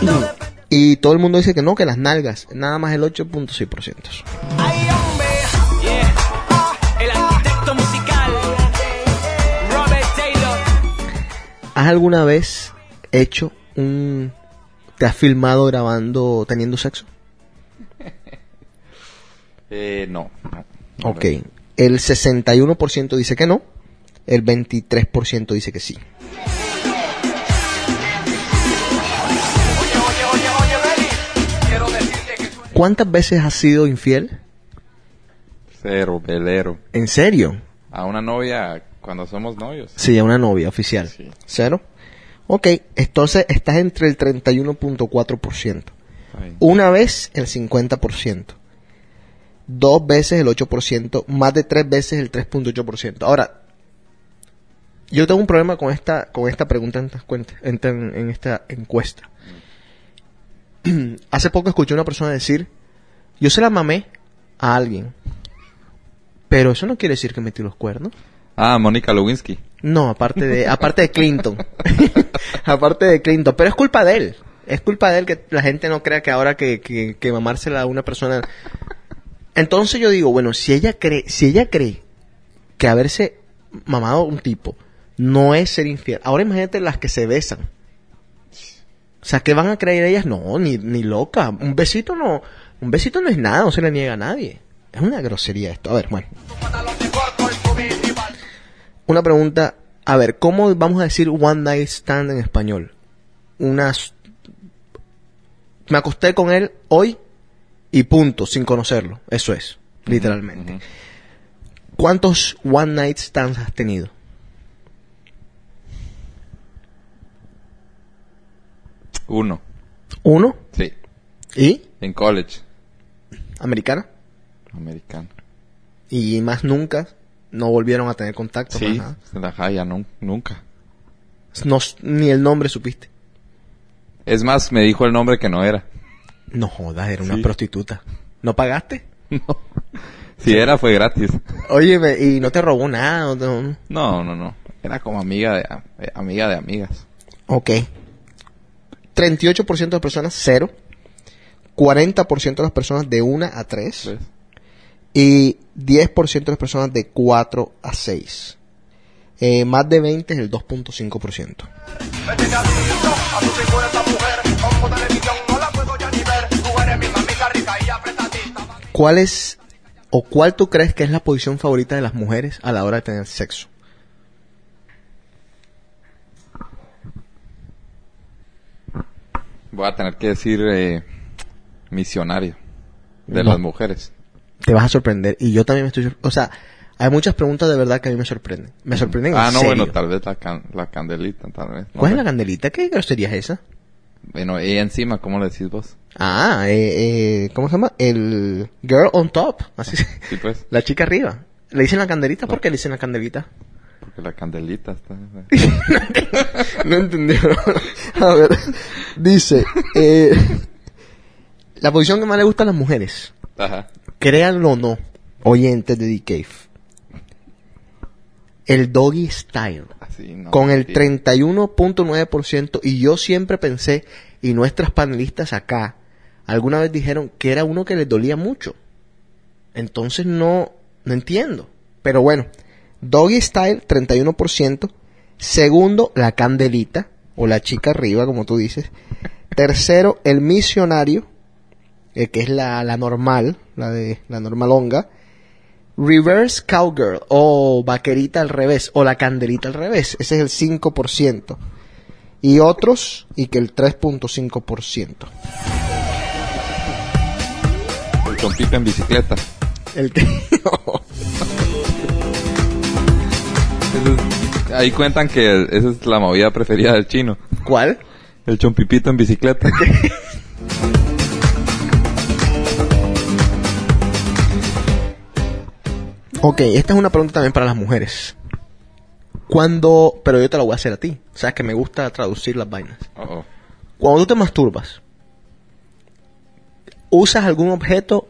Depende. Y todo el mundo dice que no, que las nalgas. Nada más el 8.6%. Ay, hombre. Yeah. Ah, el arquitecto musical. Robert Taylor. ¿Has alguna vez hecho un... te has filmado grabando teniendo sexo? Eh, no. Ok. El 61% dice que no. El 23% dice que sí. ¿Cuántas veces has sido infiel? Cero, velero. ¿En serio? A una novia cuando somos novios. Sí, a una novia oficial. Sí. ¿Cero? Ok, entonces estás entre el 31.4%. Ay. Una vez el 50%. Dos veces el 8%. Más de tres veces el 3.8%. Ahora, yo tengo un problema con esta, con esta pregunta en, estas cuentas- en, en- en esta encuesta. Hace poco escuché a una persona decir, yo se la mamé a alguien. Pero eso no quiere decir que metí los cuernos. Ah, Mónica Lewinsky. No, aparte de, aparte de Clinton. aparte de Clinton. Pero es culpa de él. Es culpa de él que la gente no crea que ahora que, que, que mamársela a una persona. Entonces yo digo, bueno, si ella cree, si ella cree que haberse mamado a un tipo no es ser infiel. Ahora imagínate las que se besan. O sea, ¿qué van a creer ellas? No, ni, ni loca. Un besito no, un besito no es nada, no se le niega a nadie. Es una grosería esto. A ver, bueno. Una pregunta, a ver, ¿cómo vamos a decir one night stand en español? Unas... Me acosté con él hoy y punto, sin conocerlo. Eso es, literalmente. ¿Cuántos one night stands has tenido? Uno. ¿Uno? Sí. ¿Y? En college. ¿Americana? Americano. Y más nunca no volvieron a tener contacto. Sí. más nada. Ajá, ya nun- nunca. No, ni el nombre supiste. Es más, me dijo el nombre que no era. No jodas, era una Sí. prostituta. ¿No pagaste? Si era, fue gratis. Óyeme, y no te robó nada. no- no- No, no, no. Era como amiga de, eh, amiga de amigas. Ok. 38% de las personas, cero. 40% de las personas de 1 a 3. ¿Ves? Y 10% de las personas de 4 a 6. Eh, más de 20 es el 2.5%. ¿Cuál es o cuál tú crees que es la posición favorita de las mujeres a la hora de tener sexo? Voy a tener que decir eh, misionario de No. las mujeres. Te vas a sorprender. Y yo también me estoy... O sea, hay muchas preguntas de verdad que a mí me sorprenden. Me sorprenden Ah, en no, serio. bueno, tal vez la, can- la candelita, tal vez. No ¿Cuál es la candelita? ¿Qué grosería es esa? Bueno, ella encima, ¿cómo le decís vos? Ah, eh, eh, ¿cómo se llama? El girl on top. Así se- Sí, pues, La chica arriba. ¿Le dicen la candelita? ¿Por qué le dicen la candelita? porque la candelita está... No entendió. A ver, dice, eh, la posición que más le gusta a las mujeres, Ajá. Créanlo o no, oyentes de The Cave, el doggy style, Así, no. con el sí. 31.9%, y yo siempre pensé, y nuestras panelistas acá, alguna vez dijeron que era uno que les dolía mucho. Entonces no, no entiendo. Pero bueno, Doggy Style, 31%. Segundo, la candelita, o la chica arriba, como tú dices. Tercero, el misionario, eh, que es la, la normal, la de la normalonga. Reverse Cowgirl, o vaquerita al revés, o la candelita al revés. Ese es el 5%. Y otros, y que el 3.5%. El en bicicleta. El que... Es- ahí cuentan que esa es la movida preferida del chino. ¿Cuál? El chompipito en bicicleta. Ok, esta es una pregunta también para las mujeres. Cuando, pero yo te la voy a hacer a ti. Sabes que me gusta traducir las vainas. Oh. Cuando tú te masturbas, ¿usas algún objeto?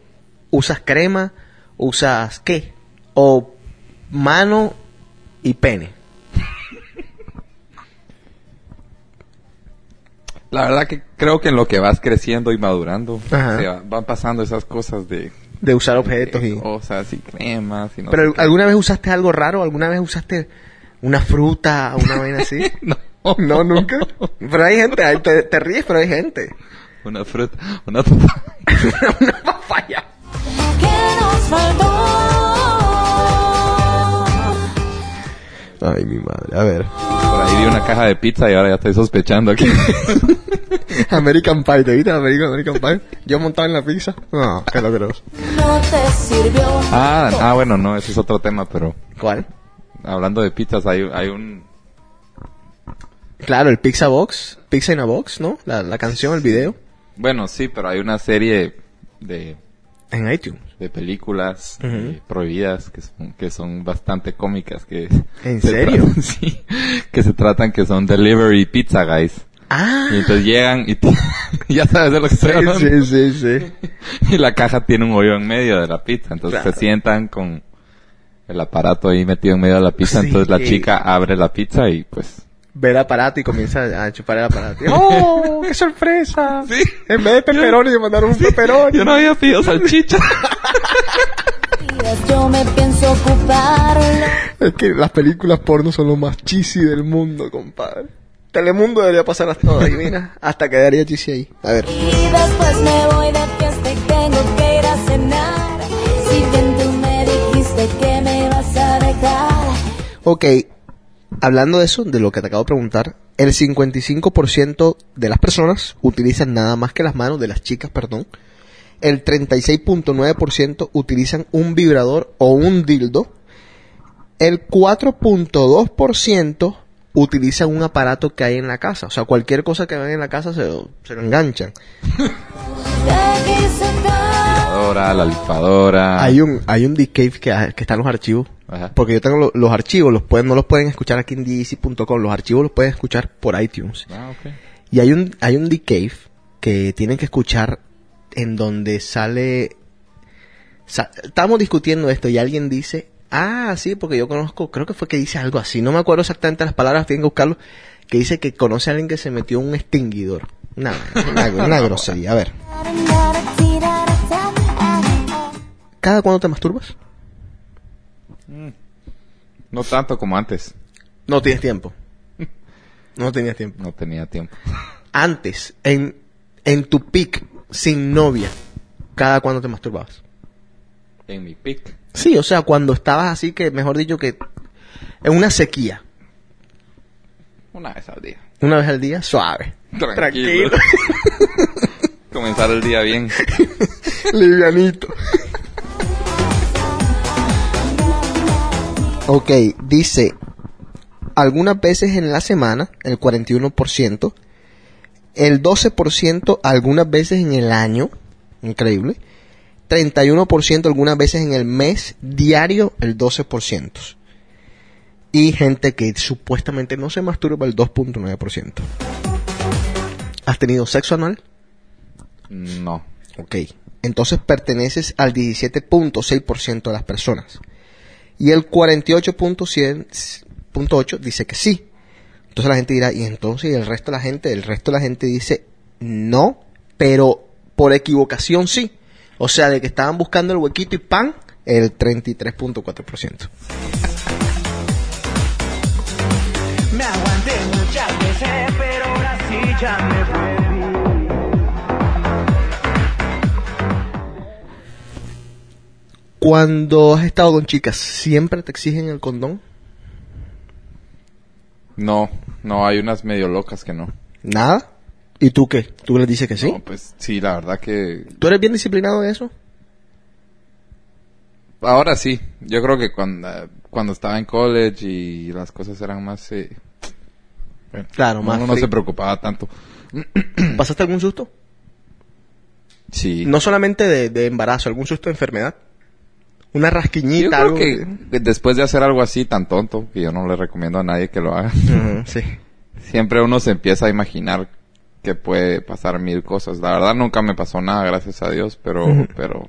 ¿Usas crema? ¿Usas qué? ¿O mano y pene? La verdad que creo que en lo que vas creciendo y madurando, Ajá. se va- van pasando esas cosas de De usar objetos y... cosas y cremas y no Pero sé qué. ¿alguna vez usaste algo raro? ¿Alguna vez usaste una fruta o una vaina así? no, no, nunca. Pero hay gente, hay- te, te ríes, pero hay gente. una fruta, una papaya. una papaya. Ay, mi madre. A ver. Por ahí vi una caja de pizza y ahora ya estoy sospechando aquí. American Pie, ¿te viste American, American Pie? Yo montado en la pizza. No, qué logros. No te sirvió. ah, ah, bueno, no, ese es otro tema, pero ¿Cuál? hablando de pizzas, hay, hay un... Claro, el Pizza Box. Pizza in a Box, ¿no? La, la canción, el video. Bueno, sí, pero hay una serie de, En iTunes. De películas eh, prohibidas que son, que son bastante cómicas. Que ¿En se serio? tratan- sí, que se tratan que son Delivery Pizza Guys. Ah. Y entonces llegan y ya sabes de lo que estoy hablando. Sí, sí, sí. Y la caja tiene un hoyo en medio de la pizza. Entonces Claro. se sientan con el aparato ahí metido en medio de la pizza. Sí. Entonces la chica abre la pizza y pues... Ve el aparato y comienza a chupar el aparato. Y, ¡Oh, qué sorpresa! Sí. En vez de pepperoni me mandaron un pepperoni. Yo no había pedido salchicha. Yo me pienso ocuparlo. Es que las películas porno son lo más cheesy del mundo, compadre. Telemundo debería pasarlas todas. Y mira, hasta quedaría GC ahí. A ver. Y después me voy de fiesta y tengo que ir a cenar. Si bien tú me dijiste que me ibas a dejar. Ok, hablando de eso, de lo que te acabo de preguntar, el 55% de las personas utilizan nada más que las manos, de las chicas, perdón. El 36.9% utilizan un vibrador o un dildo. El 4.2% utilizan un aparato que hay en la casa. O sea, cualquier cosa que ven en la casa se, se lo enganchan. Licuadora, la licuadora. Hay un, hay un D-Cave que, que está en los archivos. Ajá. Porque yo tengo lo- los archivos, los pueden, no los pueden escuchar aquí en dc.com, los archivos los pueden escuchar por iTunes. Ah. Y hay un, hay un D-Cave que tienen que escuchar en donde sale... sa- Estábamos discutiendo esto y alguien dice, ah, sí, porque yo conozco, creo que fue que dice algo así, no me acuerdo exactamente las palabras, tienen que buscarlo, que dice que conoce a alguien que se metió en un extinguidor. Una, una, una grosería. A ver, ¿cada cuándo te masturbas? No tanto como antes. No tienes tiempo. No tenías tiempo. No tenía tiempo. Antes, en, en tu pic, sin novia, ¿cada cuándo te masturbabas? En mi pic. Sí, o sea, cuando estabas así que, mejor dicho, que en una sequía, Una vez al día. una vez al día, suave. Tranquilo. Comenzar el día bien. Livianito. Ok, dice, algunas veces en la semana, el 41%, el 12% algunas veces en el año, increíble, 31% algunas veces en el mes, diario el 12%. Y gente que supuestamente no se masturba el 2.9%. ¿Has tenido sexo anual? No. Ok. Entonces perteneces al 17.6% de las personas. Y el 48.8 dice que sí. Entonces la gente dirá, y entonces ¿y el resto de la gente, el resto de la gente dice no, pero por equivocación sí. O sea, de que estaban buscando el huequito y pan, el 33.4%. Me aguanté muchas pero ahora sí ya me Cuando has estado con chicas, ¿siempre te exigen el condón? No, no, hay unas medio locas que no. ¿Nada? ¿Y tú qué? ¿Tú les dices que sí? No, pues sí, la verdad que... ¿Tú eres bien disciplinado en eso? Ahora sí. Yo creo que cuando, cuando estaba en college y las cosas eran más... eh, bueno, Claro, más Uno no se preocupaba tanto. ¿Pasaste algún susto? Sí. No solamente de, de embarazo, algún susto de enfermedad. Una Yo rasquiñita, creo algo. que después de hacer algo así tan tonto, que yo no le recomiendo a nadie que lo haga, sí. siempre uno se empieza a imaginar que puede pasar mil cosas. La verdad nunca me pasó nada, gracias a Dios, pero, pero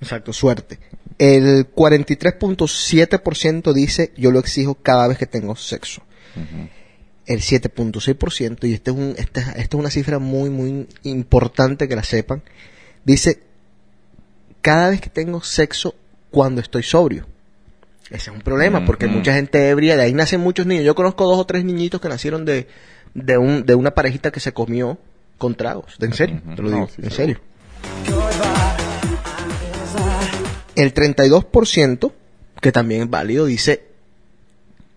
Exacto, suerte. El 43.7% dice yo lo exijo cada vez que tengo sexo. El 7.6%, y este es un, esta, esta es una cifra muy, muy importante que la sepan, dice cada vez que tengo sexo cuando estoy sobrio. Ese es un problema, porque mucha gente ebria, de ahí nacen muchos niños. Yo conozco dos o tres niñitos que nacieron de, de, un, de una parejita que se comió con tragos. ¿En serio? Te lo No, digo, sí, en serio. El 32%, que también es válido, dice,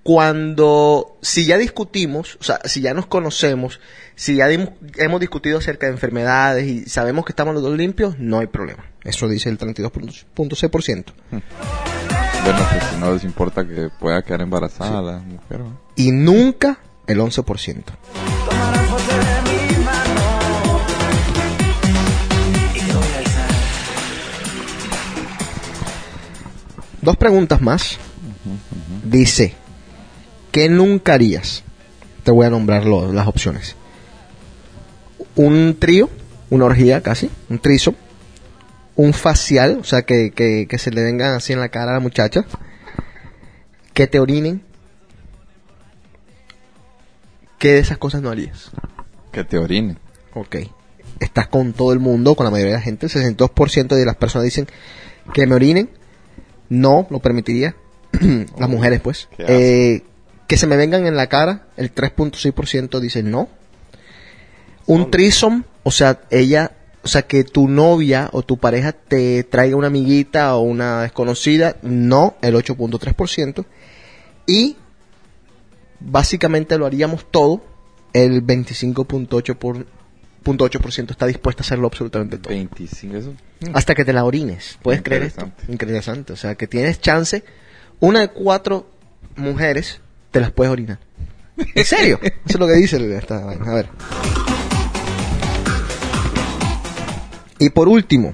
cuando, si ya discutimos, o sea, si ya nos conocemos, si ya dimos- hemos discutido acerca de enfermedades y sabemos que estamos los dos limpios, no hay problema. Eso dice el 32.6%. bueno, pues si no les importa que pueda quedar embarazada la mujer. ¿no? Y nunca el 11%. Dos preguntas más. Dice, ¿qué nunca harías? Te voy a nombrar lo- las opciones. Un trío, una orgía casi, un trizo. Un facial, o sea, que, que, que se le venga así en la cara a la muchacha. Que te orinen. ¿Qué de esas cosas no harías? Que te orine. Ok. Estás con todo el mundo, con la mayoría de la gente. El 62% de las personas dicen que me orinen. No lo permitiría. las mujeres, pues. Eh, que se me vengan en la cara, el 3.6% dice no. Un trisom, o sea, ella, o sea, que tu novia o tu pareja te traiga una amiguita o una desconocida, no, el 8.3%. Y básicamente lo haríamos todo, el 25.8% por, punto .8% está dispuesta a hacerlo absolutamente todo. 25, eso. Hasta que te la orines. ¿Puedes creer esto? Interesante. O sea, que tienes chance, una de cuatro mujeres te las puedes orinar. ¿En serio? Eso es lo que dice esta vaina. A ver. Y por último.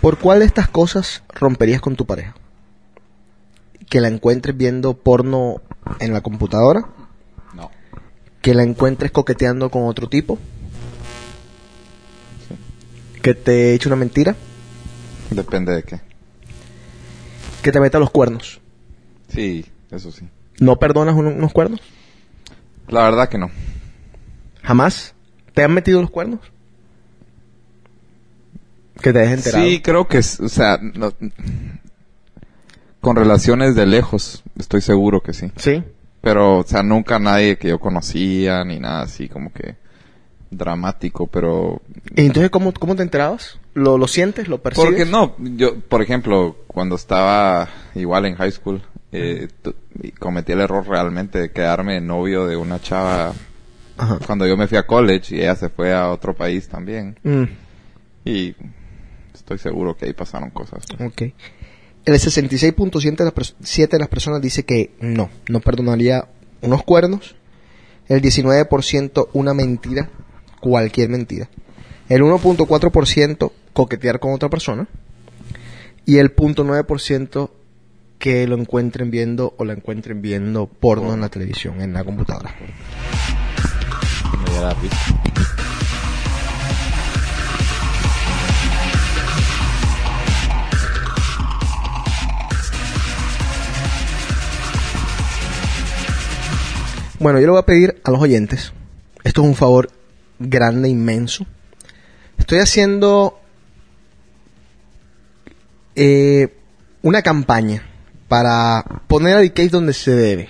¿Por cuál de estas cosas romperías con tu pareja? Que la encuentres viendo porno en la computadora, No. que la encuentres coqueteando con otro tipo, que te eche una mentira, Depende de qué. que te meta los cuernos. Sí, eso sí. ¿No perdonas uno- unos cuernos? La verdad que no. ¿Jamás? ¿Te han metido los cuernos? Que te dejes enterado. Sí, creo que, es- o sea, no- con relaciones de lejos, estoy seguro que sí. ¿Sí? Pero, o sea, nunca nadie que yo conocía, ni nada así como que dramático, pero... ¿Y entonces cómo, cómo te enterabas? ¿Lo, lo sientes? ¿Lo percibes? Porque no, yo, por ejemplo, cuando estaba igual en high school, eh, cometí el error realmente de quedarme novio de una chava Ajá. cuando yo me fui a college y ella se fue a otro país también. Mm, Y estoy seguro que ahí pasaron cosas. ok. El 66.7 de, las de las personas dice que no, no perdonaría unos cuernos. El 19% una mentira, cualquier mentira. El 1.4% coquetear con otra persona. Y el 0.9% que lo encuentren viendo o la encuentren viendo porno en la televisión, en la computadora. Bueno, yo le voy a pedir a los oyentes, esto es un favor grande, inmenso. Estoy haciendo eh, una campaña para poner a DK donde se debe.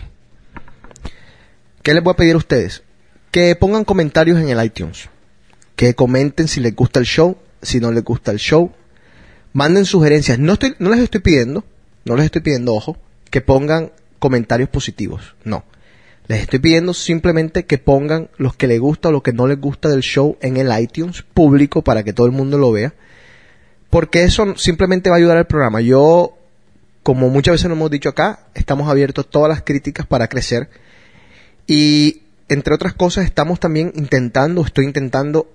¿Qué les voy a pedir a ustedes? Que pongan comentarios en el iTunes. Que comenten si les gusta el show, si no les gusta el show. Manden sugerencias. No, estoy, no les estoy pidiendo, no les estoy pidiendo, ojo, que pongan comentarios positivos. No. Les estoy pidiendo simplemente que pongan los que les gusta o lo que no les gusta del show en el iTunes público para que todo el mundo lo vea. Porque eso simplemente va a ayudar al programa. Yo, como muchas veces lo hemos dicho acá, estamos abiertos a todas las críticas para crecer. Y entre otras cosas, estamos también intentando, estoy intentando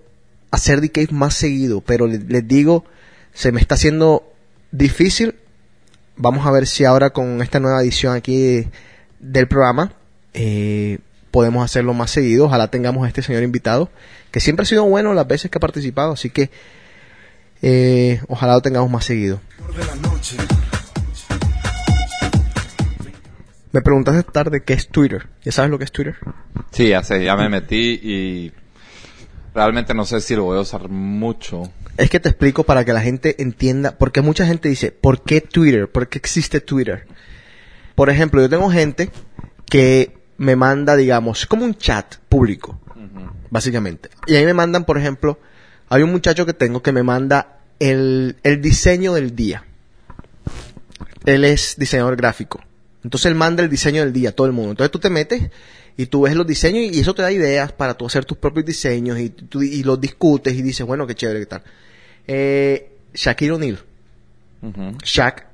hacer DK más seguido, pero le- les digo, se me está haciendo difícil. Vamos a ver si ahora con esta nueva edición aquí del programa eh, podemos hacerlo más seguido. Ojalá tengamos a este señor invitado, que siempre ha sido bueno las veces que ha participado, así que eh, ojalá lo tengamos más seguido. Me preguntaste tarde qué es Twitter. ¿Ya sabes lo que es Twitter? Sí, ya sé, ya me metí y realmente no sé si lo voy a usar mucho. Es que te explico para que la gente entienda, porque mucha gente dice, ¿por qué Twitter? ¿Por qué existe Twitter? Por ejemplo, yo tengo gente que me manda, digamos, como un chat público, básicamente. Y ahí me mandan, por ejemplo, hay un muchacho que tengo que me manda el, el diseño del día. Él es diseñador gráfico. Entonces él manda el diseño del día a todo el mundo. Entonces tú te metes y tú ves los diseños y eso te da ideas para tú hacer tus propios diseños y, tú, y los discutes y dices, bueno, qué chévere, qué tal. Eh, Shaquille O'Neal. Shaq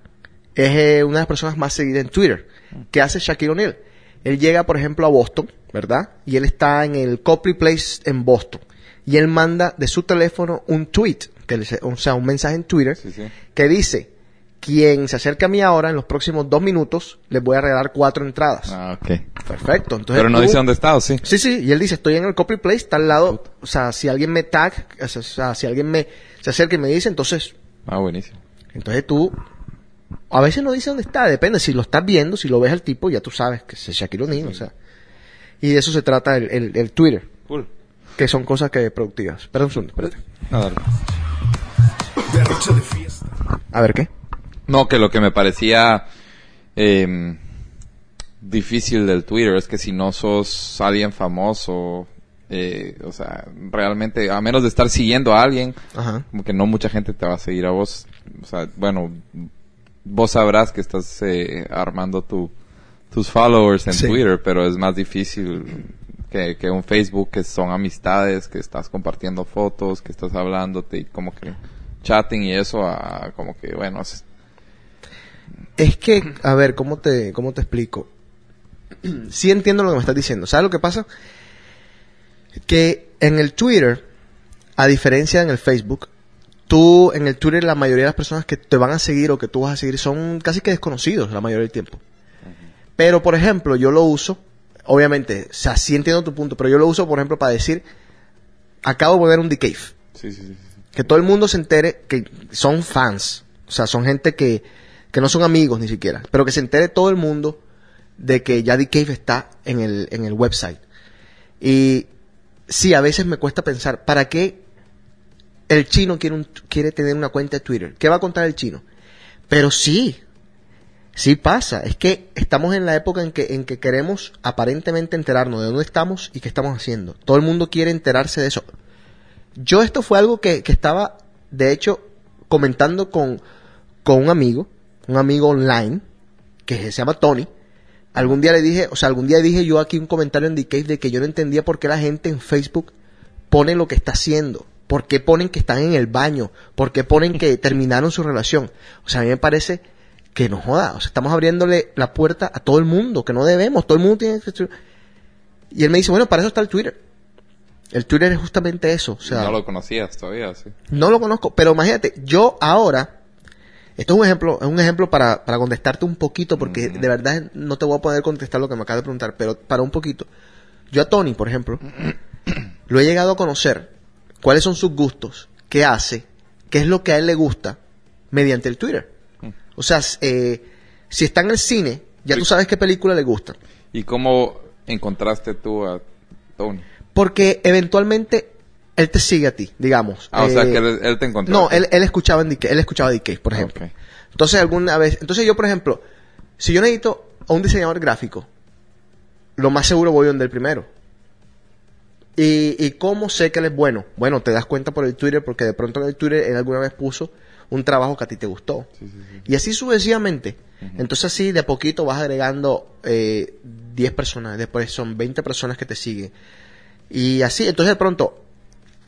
es eh, una de las personas más seguidas en Twitter. ¿Qué hace Shaquille O'Neal? Él llega, por ejemplo, a Boston, ¿verdad? Y él está en el Copley Place en Boston. Y él manda de su teléfono un tweet, que le- o sea, un mensaje en Twitter, Sí, sí. que dice, quien se acerque a mí ahora, en los próximos dos minutos, les voy a regalar cuatro entradas. Ah, ok. Perfecto. Entonces Pero no tú- dice dónde está, ¿o sí? Sí, sí, y él dice, estoy en el Copley Place, está al lado, o sea, si alguien me tag, o sea, si alguien me se acerca y me dice, entonces Ah, buenísimo. entonces tú, a veces no dice dónde está, depende, si lo estás viendo, si lo ves al tipo, ya tú sabes que es Shaquille O'Neal, o sea. Y de eso se trata el, el- el Twitter, Cool. que son cosas que productivas. Espera un segundo, espérate. Dale. De A ver qué. No, que lo que me parecía em, difícil del Twitter es que si no sos alguien famoso, eh, o sea, realmente, a menos de estar siguiendo a alguien, Ajá. como que no mucha gente te va a seguir a vos. O sea, bueno, vos sabrás que estás eh, armando tu, tus followers en Sí. Twitter, pero es más difícil que, que un Facebook, que son amistades, que estás compartiendo fotos, que estás hablándote y como que chatting y eso, a, como que, bueno, es- Es que, a ver, ¿cómo te, cómo te explico? Sí entiendo lo que me estás diciendo. ¿Sabes lo que pasa? Que en el Twitter, a diferencia en el Facebook, tú, en el Twitter, la mayoría de las personas que te van a seguir o que tú vas a seguir son casi que desconocidos la mayoría del tiempo. Pero, por ejemplo, yo lo uso, obviamente, o sea, sí entiendo tu punto, pero yo lo uso, por ejemplo, para decir, acabo de poner un The Cave sí, sí, sí, que todo el mundo se entere que son fans, o sea, son gente que, que no son amigos ni siquiera, pero que se entere todo el mundo de que ya The Cave está en el, en el website. Y sí, a veces me cuesta pensar, ¿para qué el chino quiere, un- quiere tener una cuenta de Twitter? ¿Qué va a contar el chino? Pero sí, sí pasa. Es que estamos en la época en que, en que queremos aparentemente enterarnos de dónde estamos y qué estamos haciendo. Todo el mundo quiere enterarse de eso. Yo esto fue algo que, que estaba, de hecho, comentando con, con un amigo, un amigo online, que se llama Tony. Algún día le dije, o sea, algún día dije yo aquí un comentario en The de que yo no entendía por qué la gente en Facebook pone lo que está haciendo. ¿Por qué ponen que están en el baño? ¿Por qué ponen que terminaron su relación? O sea, a mí me parece que no joda. O sea, estamos abriéndole la puerta a todo el mundo, que no debemos. Todo el mundo tiene que... Y él me dice, bueno, para eso está el Twitter. El Twitter es justamente eso. O sea, no lo conocías todavía, sí. no lo conozco, pero imagínate, yo ahora, esto es un ejemplo, es un ejemplo para, para contestarte un poquito, porque de verdad no te voy a poder contestar lo que me acabas de preguntar, pero para un poquito. Yo a Tony, por ejemplo, lo he llegado a conocer, cuáles son sus gustos, qué hace, qué es lo que a él le gusta, mediante el Twitter. O sea, eh, si está en el cine, ya tú sabes qué película le gusta. ¿Y cómo encontraste tú a Tony? Porque eventualmente él te sigue a ti, digamos. Ah, o sea, Eh, que él, él te encontró. No, él, él escuchaba en DK, él escuchaba DK, por ejemplo. Ok. Entonces alguna vez, entonces yo por ejemplo, si yo necesito a un diseñador gráfico, lo más seguro voy donde el primero. ¿Y, ¿Y cómo sé que él es bueno? Bueno, te das cuenta por el Twitter, porque de pronto en el Twitter él alguna vez puso un trabajo que a ti te gustó. Y así sucesivamente. Entonces así de a poquito vas agregando eh, 10 personas, después son 20 personas que te siguen. Y así, entonces de pronto,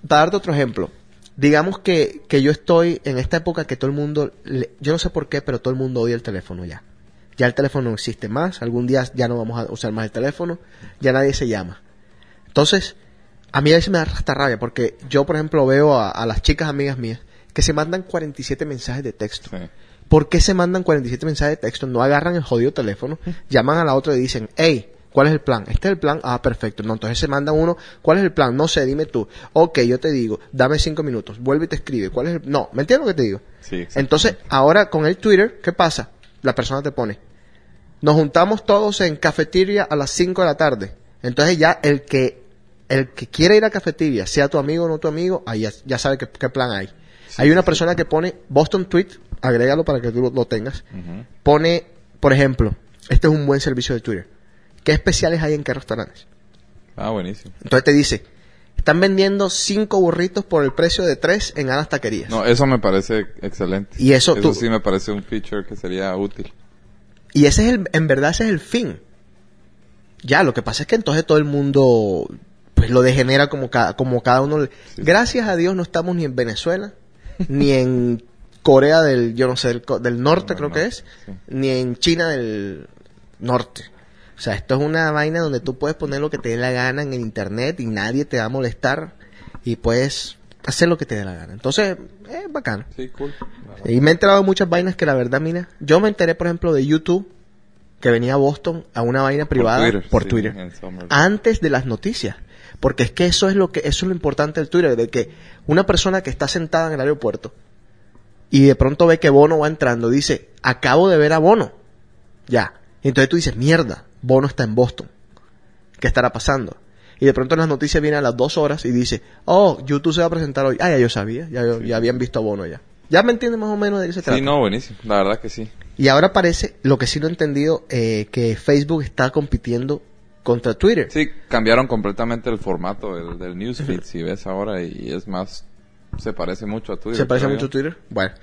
para darte otro ejemplo, digamos que, que yo estoy en esta época que todo el mundo, le- yo no sé por qué, pero todo el mundo odia el teléfono ya. Ya el teléfono no existe más, algún día ya no vamos a usar más el teléfono, ya nadie se llama. Entonces, a mí a veces me da hasta rabia porque yo, por ejemplo, veo a, a las chicas amigas mías que se mandan 47 mensajes de texto. Sí. ¿Por qué se mandan 47 mensajes de texto? No agarran el jodido teléfono, llaman a la otra y dicen, hey, ¿cuál es el plan? ¿Este es el plan? Ah, perfecto. No, entonces se mandan uno, ¿cuál es el plan? No sé, dime tú. Ok, yo te digo, dame cinco minutos, vuelve y te escribe. ¿Cuál es el No, ¿me entiendes lo que te digo? Sí. Entonces, ahora con el Twitter, ¿qué pasa? La persona te pone, nos juntamos todos en cafetería a las 5 de la tarde. Entonces ya el que el que quiere ir a cafetería, sea tu amigo o no tu amigo, ahí ya, ya sabe qué, plan hay. hay una persona que pone Boston Tweet, agrégalo para que tú lo, lo tengas. Pone, por ejemplo, este es un buen servicio de Twitter. ¿Qué especiales hay en qué restaurantes? Ah, buenísimo. Entonces te dice, están vendiendo cinco burritos por el precio de tres en Anas Taquerías. No, eso me parece excelente. Y eso tú- sí me parece un feature que sería útil. Y ese es el, en verdad ese es el fin. Ya, lo que pasa es que entonces todo el mundo pues lo degenera como cada, como cada uno. le- Gracias a Dios no estamos ni en Venezuela, ni en Corea del, yo no sé, del, del norte No, creo no, que es, sí. ni en China del norte. O sea, esto es una vaina donde tú puedes poner lo que te dé la gana en el internet y nadie te va a molestar y puedes hacer lo que te dé la gana. Entonces, es bacano. Sí, cool. Y me he enterado de muchas vainas que la verdad, mira, yo me enteré, por ejemplo, de YouTube, que venía a Boston a una vaina privada por Twitter, sí, antes de las noticias. Porque es que eso es lo que, eso es lo importante del Twitter, de que una persona que está sentada en el aeropuerto y de pronto ve que Bono va entrando, dice, acabo de ver a Bono. Ya. Y entonces tú dices, mierda, Bono está en Boston. ¿Qué estará pasando? Y de pronto en las noticias viene a las dos horas y dice, oh, YouTube se va a presentar hoy. Ah, ya yo sabía, ya, yo- ya habían visto a Bono ya. Ya me entiendes más o menos de qué se trata. Sí, no, buenísimo. La verdad que sí. Y ahora parece, lo que sí no he entendido, eh, que Facebook está compitiendo contra Twitter. Sí, cambiaron completamente el formato del, del newsfeed, si ves ahora, y es más, se parece mucho a Twitter. ¿Se parece mucho a. Twitter? Bueno.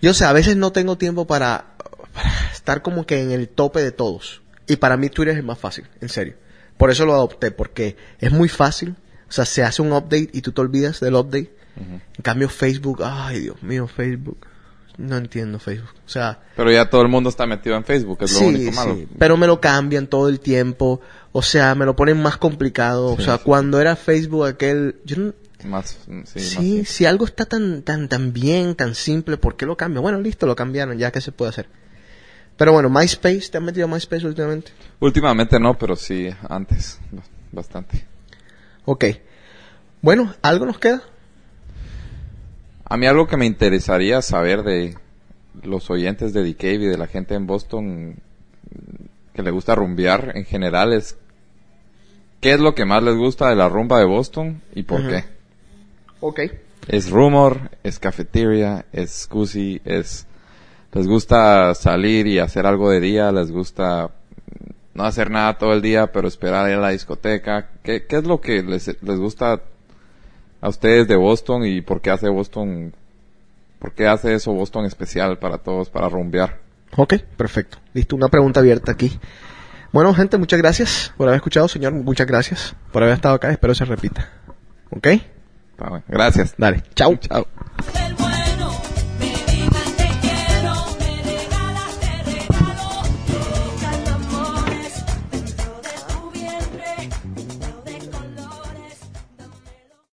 Yo sé, a veces no tengo tiempo para, para estar como que en el tope de todos. Y para mí Twitter es el más fácil, en serio. Por eso lo adopté, porque es muy fácil. O sea, se hace un update y tú te olvidas del update. En cambio Facebook, ay Dios mío, Facebook. No entiendo Facebook. O sea, Pero ya todo el mundo está metido en Facebook, es lo sí, único malo. sí, pero me lo cambian todo el tiempo. O sea, me lo ponen más complicado. o sea, cuando era Facebook aquel... Yo no- Más, sí, más si algo está tan, tan, tan bien, tan simple, ¿por qué lo cambian? Bueno, listo, lo cambiaron, ya que se puede hacer. Pero bueno, MySpace, ¿te has metido a MySpace últimamente? Últimamente no, pero sí, antes, ba- bastante. Ok. Bueno, ¿algo nos queda? A mí algo que me interesaría saber de los oyentes de The Cave y de la gente en Boston que le gusta rumbear en general es qué es lo que más les gusta de la rumba de Boston y por qué. Ok. Es rumor, es cafetería, es scusi, es les gusta salir y hacer algo de día, les gusta no hacer nada todo el día, pero esperar a la discoteca. ¿Qué, qué es lo que les, les gusta a ustedes de Boston y por qué hace Boston, por qué hace eso Boston especial para todos, para rumbear? Ok, perfecto. Listo, una pregunta abierta aquí. Bueno, gente, muchas gracias por haber escuchado, señor. Muchas gracias por haber estado acá. Espero se repita. ¿Ok? Gracias. Dale. Chau. Chao. Buen